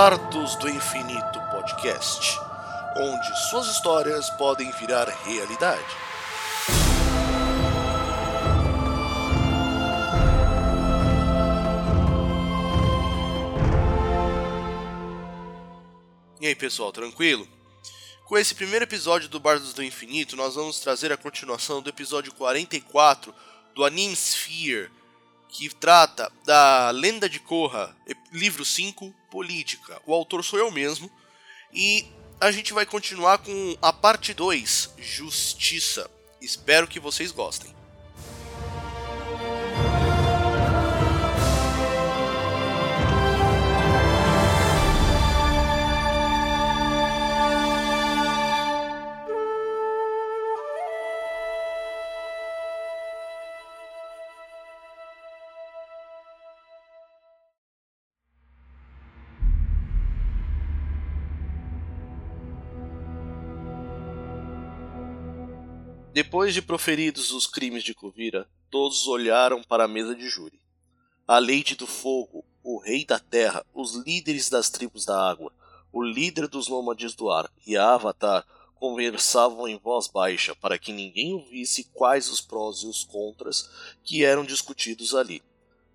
Bardos do Infinito Podcast, onde suas histórias podem virar realidade. E aí pessoal, tranquilo? Com esse primeiro episódio do Bardos do Infinito, nós vamos trazer a continuação do episódio 44 do Anime Sphere, que trata da Lenda de Korra, livro 5, Política. O autor sou eu mesmo. E a gente vai continuar com a parte 2, Justiça. Espero que vocês gostem. Depois de proferidos os crimes de Kuvira, todos olharam para a mesa de júri. A Lady do Fogo, o Rei da Terra, os líderes das tribos da água, o líder dos nômades do ar e a Avatar conversavam em voz baixa para que ninguém ouvisse quais os prós e os contras que eram discutidos ali.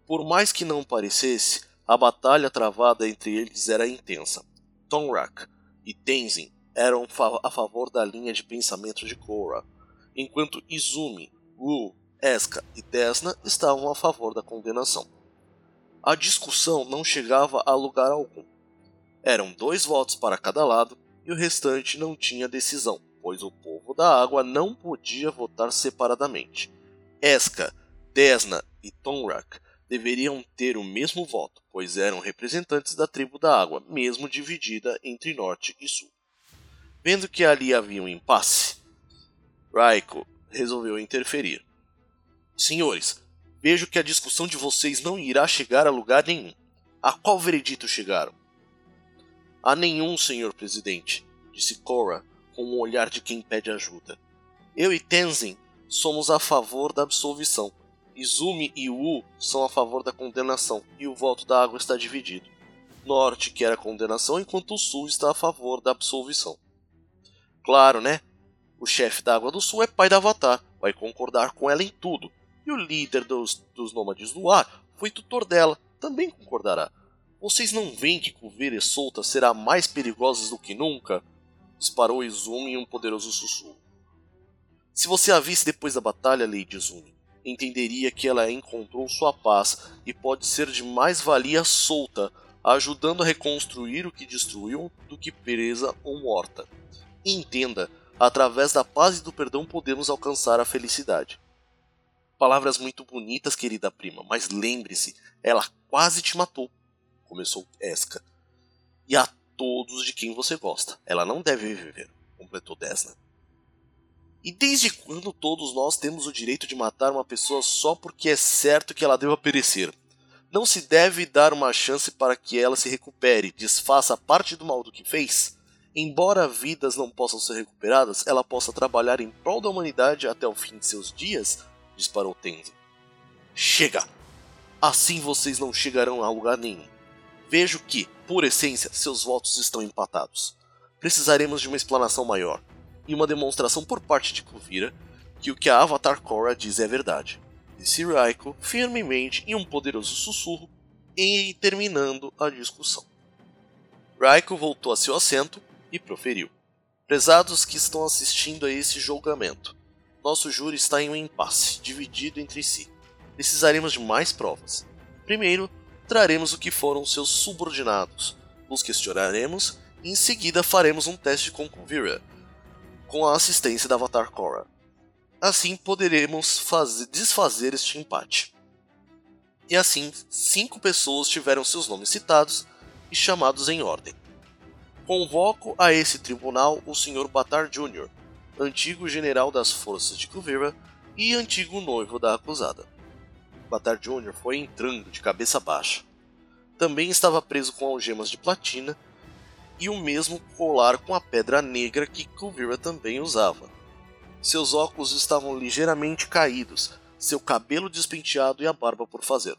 Por mais que não parecesse, a batalha travada entre eles era intensa. Tonrak e Tenzin eram a favor da linha de pensamento de Korra, enquanto Izumi, Wu, Eska e Desna estavam a favor da condenação. A discussão não chegava a lugar algum. Eram dois votos para cada lado e o restante não tinha decisão, pois o povo da água não podia votar separadamente. Eska, Desna e Tonrak deveriam ter o mesmo voto, pois eram representantes da tribo da água, mesmo dividida entre norte e sul. Vendo que ali havia um impasse, Raiko resolveu interferir. Senhores, vejo que a discussão de vocês não irá chegar a lugar nenhum. A qual veredito chegaram? A nenhum, senhor presidente, disse Cora com um olhar de quem pede ajuda. Eu e Tenzin somos a favor da absolvição. Izumi e Wu são a favor da condenação e o voto da água está dividido. Norte quer a condenação enquanto o Sul está a favor da absolvição. Claro, né? O chefe da Água do Sul é pai da Avatar, vai concordar com ela em tudo. E o líder dos, dos Nômades do Ar foi tutor dela, também concordará. Vocês não veem que e Solta será mais perigosa do que nunca? Disparou Izumi em um poderoso sussurro. Se você a visse depois da batalha, Lady Izumi, entenderia que ela encontrou sua paz e pode ser de mais valia solta, ajudando a reconstruir o que destruiu do que presa ou morta. E entenda Através da paz e do perdão podemos alcançar a felicidade. Palavras muito bonitas, querida prima, mas lembre-se, ela quase te matou, começou Esca. E a todos de quem você gosta. Ela não deve viver, completou Desna. E desde quando todos nós temos o direito de matar uma pessoa só porque é certo que ela deva perecer? Não se deve dar uma chance para que ela se recupere, desfaça parte do mal do que fez? Embora vidas não possam ser recuperadas, ela possa trabalhar em prol da humanidade até o fim de seus dias? disparou Tenzin. Chega! Assim vocês não chegarão a lugar nenhum. Vejo que, por essência, seus votos estão empatados. Precisaremos de uma explanação maior e uma demonstração por parte de Kuvira que o que a Avatar Korra diz é verdade. Disse Raiko firmemente em um poderoso sussurro e terminando a discussão. Raiko voltou a seu assento e proferiu: Prezados que estão assistindo a esse julgamento, nosso júri está em um impasse, dividido entre si. Precisaremos de mais provas. Primeiro, traremos o que foram seus subordinados, os questionaremos e em seguida faremos um teste com Kuvira, com a assistência da Avatar Korra. Assim poderemos fazer, desfazer este empate. E assim, cinco pessoas tiveram seus nomes citados e chamados em ordem. Convoco a esse tribunal o Sr. Batar Jr., antigo general das forças de Kuvira e antigo noivo da acusada. Batar Jr. foi entrando de cabeça baixa. Também estava preso com algemas de platina e o mesmo colar com a pedra negra que Kuvira também usava. Seus óculos estavam ligeiramente caídos, seu cabelo despenteado e a barba por fazer.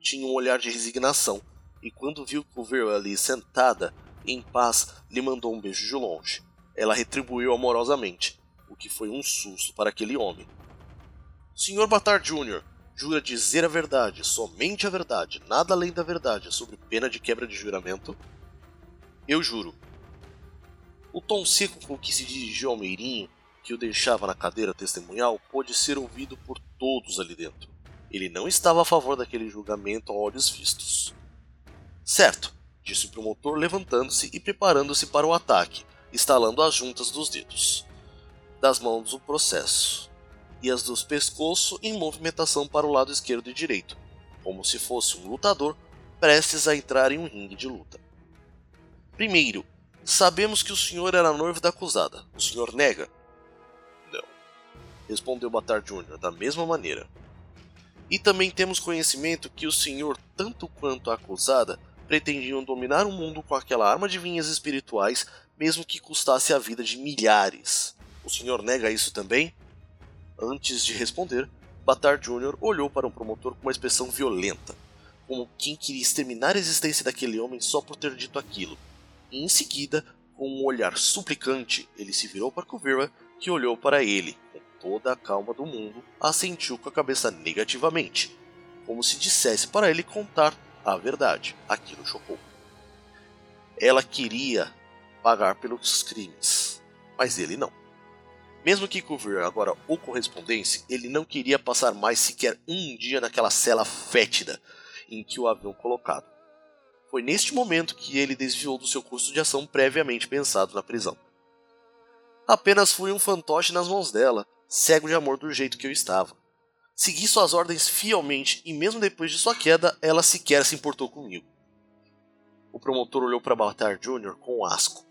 Tinha um olhar de resignação e quando viu Kuvira ali sentada, em paz, lhe mandou um beijo de longe. Ela retribuiu amorosamente, o que foi um susto para aquele homem. Sr. Batar Jr., jura dizer a verdade, somente a verdade, nada além da verdade, sobre pena de quebra de juramento? Eu juro. O tom seco com que se dirigiu ao Meirinho, que o deixava na cadeira testemunhal, pôde ser ouvido por todos ali dentro. Ele não estava a favor daquele julgamento a olhos vistos. Certo, disse o promotor levantando-se e preparando-se para o ataque, estalando as juntas dos dedos das mãos do processo e as dos pescoço em movimentação para o lado esquerdo e direito, como se fosse um lutador prestes a entrar em um ringue de luta. Primeiro, sabemos que o senhor era noivo da acusada. O senhor nega? Não. Respondeu Batar Jr. da mesma maneira. E também temos conhecimento que o senhor, tanto quanto a acusada, pretendiam dominar o mundo com aquela arma de vinhas espirituais, mesmo que custasse a vida de milhares. O senhor nega isso também? Antes de responder, Batar Jr. olhou para o promotor com uma expressão violenta, como quem queria exterminar a existência daquele homem só por ter dito aquilo. E em seguida, com um olhar suplicante, ele se virou para Kuvira, que olhou para ele, com toda a calma do mundo, assentiu com a cabeça negativamente, como se dissesse para ele contar a verdade. Aquilo chocou. Ela queria pagar pelos crimes, mas ele não. Mesmo que Coover agora o correspondesse, ele não queria passar mais sequer um dia naquela cela fétida em que o haviam colocado. Foi neste momento que ele desviou do seu curso de ação previamente pensado na prisão. Apenas fui um fantoche nas mãos dela, cego de amor do jeito que eu estava. Segui suas ordens fielmente e mesmo depois de sua queda, ela sequer se importou comigo. O promotor olhou para Baltar Jr. com asco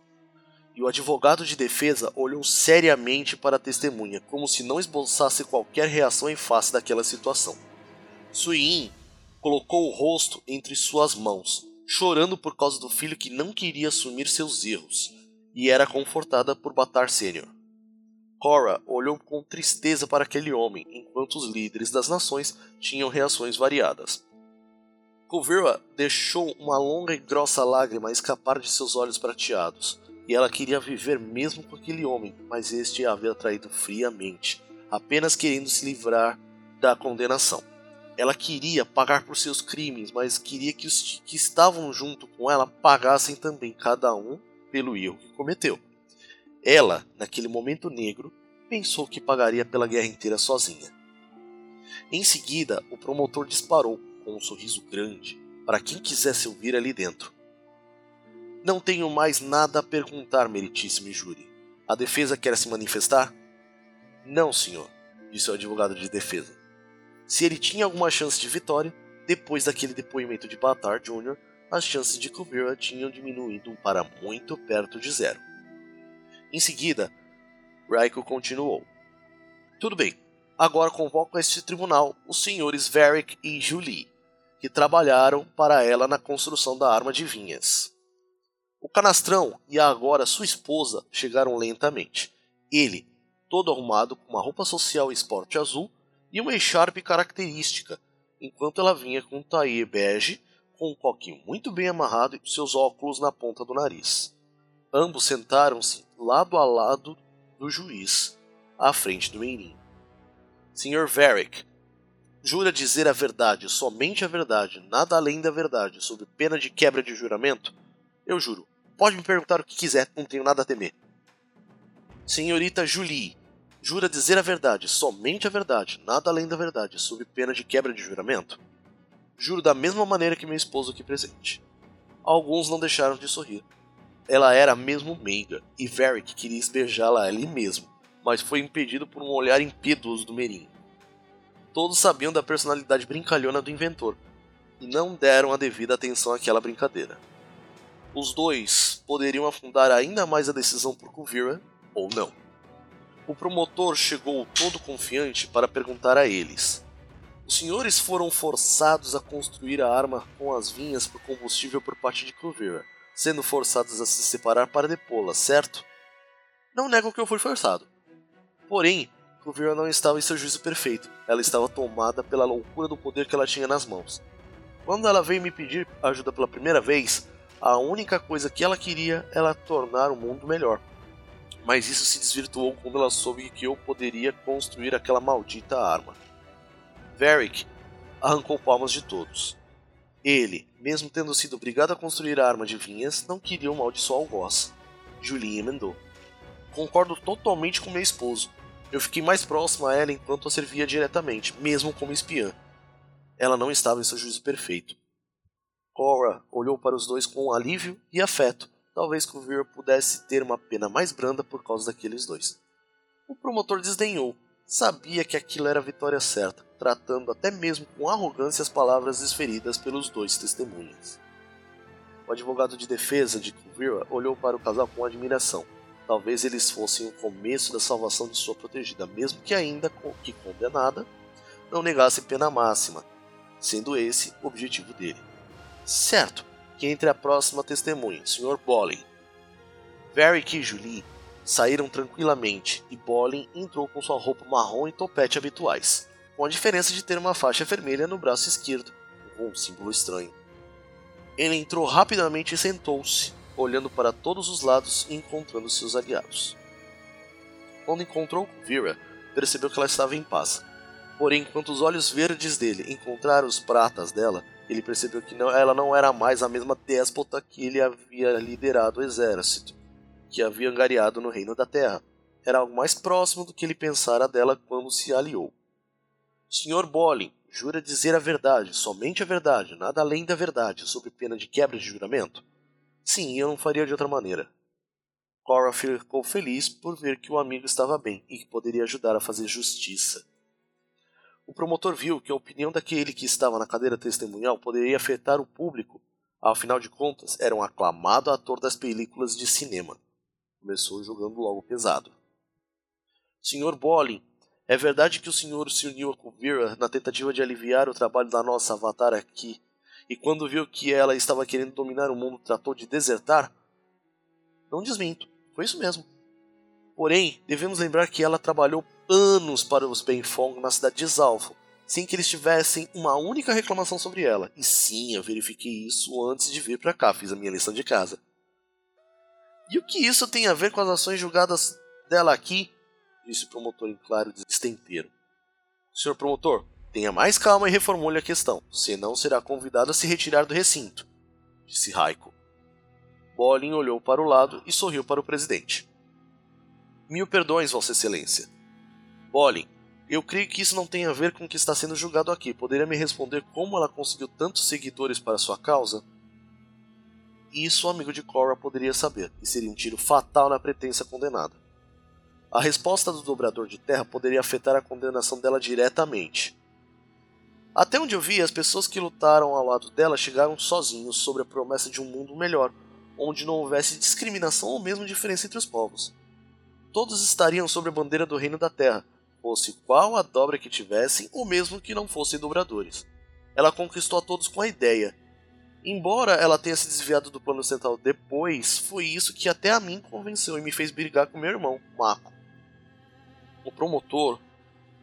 e o advogado de defesa olhou seriamente para a testemunha, como se não esboçasse qualquer reação em face daquela situação. Suyin colocou o rosto entre suas mãos, chorando por causa do filho que não queria assumir seus erros, e era confortada por Batar Sênior. Cora olhou com tristeza para aquele homem, enquanto os líderes das nações tinham reações variadas. Kuvira deixou uma longa e grossa lágrima escapar de seus olhos prateados e ela queria viver mesmo com aquele homem, mas este a havia traído friamente, apenas querendo se livrar da condenação. Ela queria pagar por seus crimes, mas queria que os que estavam junto com ela pagassem também cada um pelo erro que cometeu. Ela, naquele momento negro, pensou que pagaria pela guerra inteira sozinha. Em seguida, o promotor disparou, com um sorriso grande, para quem quisesse ouvir ali dentro. Não tenho mais nada a perguntar, meritíssimo júri. A defesa quer se manifestar? Não, senhor, disse o advogado de defesa. Se ele tinha alguma chance de vitória, depois daquele depoimento de Batar Jr., as chances de Kubira tinham diminuído para muito perto de zero. Em seguida, Raiko continuou. Tudo bem, agora convoco a este tribunal os senhores Varric e Julie, que trabalharam para ela na construção da arma de vinhas. O canastrão e agora sua esposa chegaram lentamente. Ele, todo arrumado com uma roupa social esporte azul e uma echarpe característica, enquanto ela vinha com um taie bege, com um coquinho muito bem amarrado e seus óculos na ponta do nariz. Ambos sentaram-se lado a lado do juiz, à frente do meirinho. Sr. Varick, jura dizer a verdade, somente a verdade, nada além da verdade, sob pena de quebra de juramento? Eu juro. Pode me perguntar o que quiser, não tenho nada a temer. Senhorita Julie, jura dizer a verdade, somente a verdade, nada além da verdade, sob pena de quebra de juramento? Juro da mesma maneira que meu esposo aqui presente. Alguns não deixaram de sorrir. Ela era mesmo meiga, e Varric queria esbejá-la ali mesmo, mas foi impedido por um olhar impiedoso do Merim. Todos sabiam da personalidade brincalhona do inventor, e não deram a devida atenção àquela brincadeira. Os dois poderiam afundar ainda mais a decisão por Kuvira ou não. O promotor chegou todo confiante para perguntar a eles: Os senhores foram forçados a construir a arma com as vinhas por combustível por parte de Kuvira, sendo forçados a se separar para depô-la, certo? Não nego que eu fui forçado. Porém, Kuvira não estava em seu juízo perfeito. Ela estava tomada pela loucura do poder que ela tinha nas mãos. Quando ela veio me pedir ajuda pela primeira vez, a única coisa que ela queria era tornar o mundo melhor. Mas isso se desvirtuou quando ela soube que eu poderia construir aquela maldita arma. Varric arrancou palmas de todos. Ele, mesmo tendo sido obrigado a construir a arma de vinhas, não queria o mal de sua algoz. Julinha emendou. Concordo totalmente com meu esposo. Eu fiquei mais próximo a ela enquanto a servia diretamente, mesmo como espiã. Ela não estava em seu juízo perfeito. Cora olhou para os dois com alívio e afeto. Talvez Kuvir pudesse ter uma pena mais branda por causa daqueles dois. O promotor desdenhou. Sabia que aquilo era a vitória certa, tratando até mesmo com arrogância as palavras desferidas pelos dois testemunhas. O advogado de defesa de Kuvira olhou para o casal com admiração. Talvez eles fossem o começo da salvação de sua protegida, mesmo que ainda que condenada, não negasse pena máxima, sendo esse o objetivo dele. Certo que entre a próxima testemunha, Sr. Bolin, Varric e Julie saíram tranquilamente e Bolin entrou com sua roupa marrom e topete habituais, com a diferença de ter uma faixa vermelha no braço esquerdo, um símbolo estranho. Ele entrou rapidamente e sentou-se, olhando para todos os lados e encontrando seus aliados. Quando encontrou Vera, percebeu que ela estava em paz. Porém, enquanto os olhos verdes dele encontraram os pratas dela, ele percebeu que não, ela não era mais a mesma déspota que ele havia liderado o exército, que havia angariado no reino da terra. Era algo mais próximo do que ele pensara dela quando se aliou. Sr. Bolin, jura dizer a verdade, somente a verdade, nada além da verdade, sob pena de quebra de juramento? Sim, eu não faria de outra maneira. Cora ficou feliz por ver que o amigo estava bem e que poderia ajudar a fazer justiça. O promotor viu que a opinião daquele que estava na cadeira testemunhal poderia afetar o público. Afinal de contas, era um aclamado ator das películas de cinema. Começou jogando logo pesado. Sr. Bolin, é verdade que o senhor se uniu a Kuvira na tentativa de aliviar o trabalho da nossa avatar aqui, e quando viu que ela estava querendo dominar o mundo, tratou de desertar? Não desminto, foi isso mesmo. Porém, devemos lembrar que ela trabalhou anos para os Benfong na cidade de Zalfo, sem que eles tivessem uma única reclamação sobre ela. E sim, eu verifiquei isso antes de vir para cá, fiz a minha lição de casa. E o que isso tem a ver com as ações julgadas dela aqui? Disse o promotor em claro destempeiro. Senhor promotor, tenha mais calma e reformule a questão, senão será convidado a se retirar do recinto, disse Raiko. Bolin olhou para o lado e sorriu para o presidente. Mil perdões, Vossa Excelência. Bolin, eu creio que isso não tem a ver com o que está sendo julgado aqui. Poderia me responder como ela conseguiu tantos seguidores para sua causa? Isso o amigo de Cora poderia saber, e seria um tiro fatal na pretensa condenada. A resposta do dobrador de terra poderia afetar a condenação dela diretamente. Até onde eu vi, as pessoas que lutaram ao lado dela chegaram sozinhos sobre a promessa de um mundo melhor, onde não houvesse discriminação ou mesmo diferença entre os povos. Todos estariam sob a bandeira do Reino da Terra, fosse qual a dobra que tivessem, ou mesmo que não fossem dobradores. Ela conquistou a todos com a ideia. Embora ela tenha se desviado do plano central depois, foi isso que até a mim convenceu e me fez brigar com meu irmão, Mako. O promotor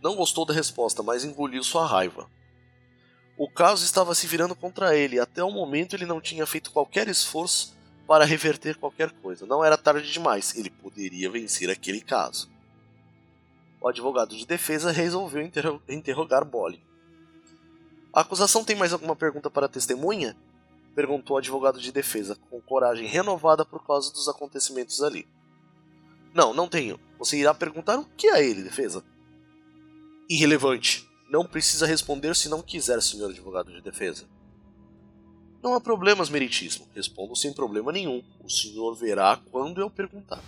não gostou da resposta, mas engoliu sua raiva. O caso estava se virando contra ele, até o momento ele não tinha feito qualquer esforço para reverter qualquer coisa. Não era tarde demais, ele poderia vencer aquele caso o advogado de defesa resolveu interro interrogar Bolly. A acusação tem mais alguma pergunta para a testemunha? Perguntou o advogado de defesa, com coragem renovada por causa dos acontecimentos ali. Não, não tenho. Você irá perguntar o que a ele, defesa? Irrelevante. Não precisa responder se não quiser, senhor advogado de defesa. Não há problemas, meritíssimo. Respondo sem problema nenhum. O senhor verá quando eu perguntar.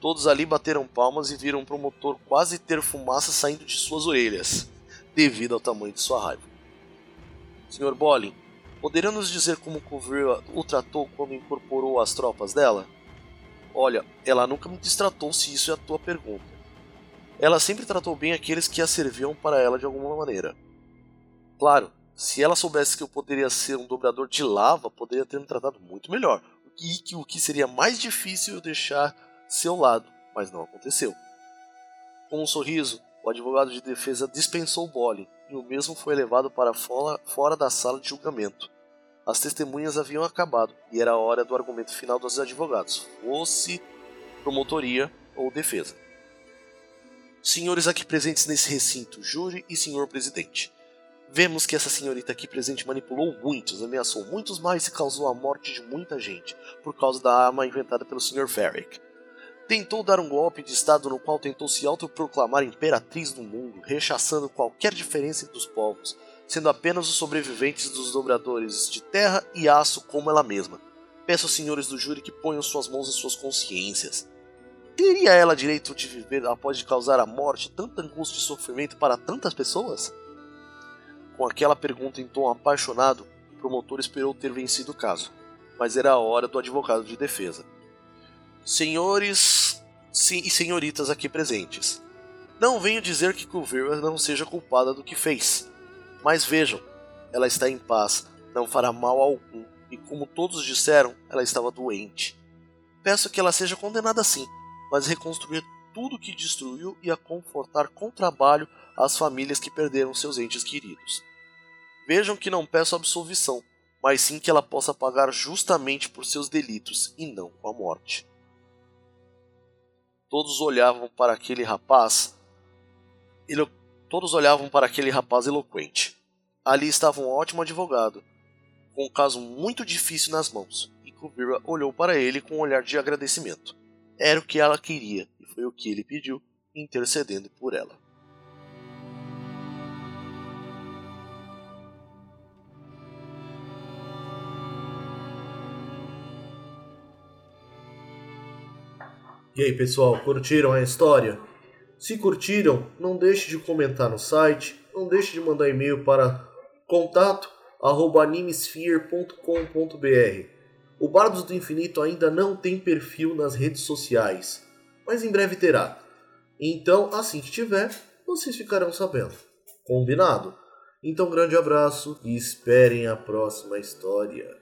Todos ali bateram palmas e viram o promotor quase ter fumaça saindo de suas orelhas, devido ao tamanho de sua raiva. Sr. Bolin, poderia nos dizer como Cover o tratou quando incorporou as tropas dela? Olha, ela nunca me distratou se isso é a tua pergunta. Ela sempre tratou bem aqueles que a serviam para ela de alguma maneira. Claro, se ela soubesse que eu poderia ser um dobrador de lava, poderia ter me tratado muito melhor. E que o que seria mais difícil eu deixar seu lado, mas não aconteceu. Com um sorriso, o advogado de defesa dispensou Bolly e o mesmo foi levado para fora, fora da sala de julgamento. As testemunhas haviam acabado e era a hora do argumento final dos advogados, fosse promotoria ou defesa. Senhores aqui presentes nesse recinto, júri e senhor presidente. Vemos que essa senhorita aqui presente manipulou muitos, ameaçou muitos mais e causou a morte de muita gente por causa da arma inventada pelo Sr. Varric. Tentou dar um golpe de estado no qual tentou se autoproclamar imperatriz do mundo, rechaçando qualquer diferença entre os povos, sendo apenas os sobreviventes dos dobradores de terra e aço como ela mesma. Peço aos senhores do júri que ponham suas mãos em suas consciências. Teria ela direito de viver após causar a morte, tanta angústia e sofrimento para tantas pessoas? Com aquela pergunta em tom apaixonado, o promotor esperou ter vencido o caso, mas era a hora do advogado de defesa. Senhores e senhoritas aqui presentes, não venho dizer que Kuvira não seja culpada do que fez, mas vejam, ela está em paz, não fará mal algum, e como todos disseram, ela estava doente. Peço que ela seja condenada sim, mas reconstruir tudo que destruiu e a confortar com trabalho as famílias que perderam seus entes queridos. Vejam que não peço absolvição, mas sim que ela possa pagar justamente por seus delitos e não com a morte. Todos olhavam para aquele rapaz. Ele, todos olhavam para aquele rapaz eloquente. Ali estava um ótimo advogado, com um caso muito difícil nas mãos, e Kuvira olhou para ele com um olhar de agradecimento. Era o que ela queria, e foi o que ele pediu, intercedendo por ela. E aí, pessoal, curtiram a história? Se curtiram, não deixe de comentar no site, não deixe de mandar e-mail para contato@animesphere.com.br. O Bardos do Infinito ainda não tem perfil nas redes sociais, mas em breve terá. Então, assim que tiver, vocês ficarão sabendo. Combinado? Então, grande abraço e esperem a próxima história.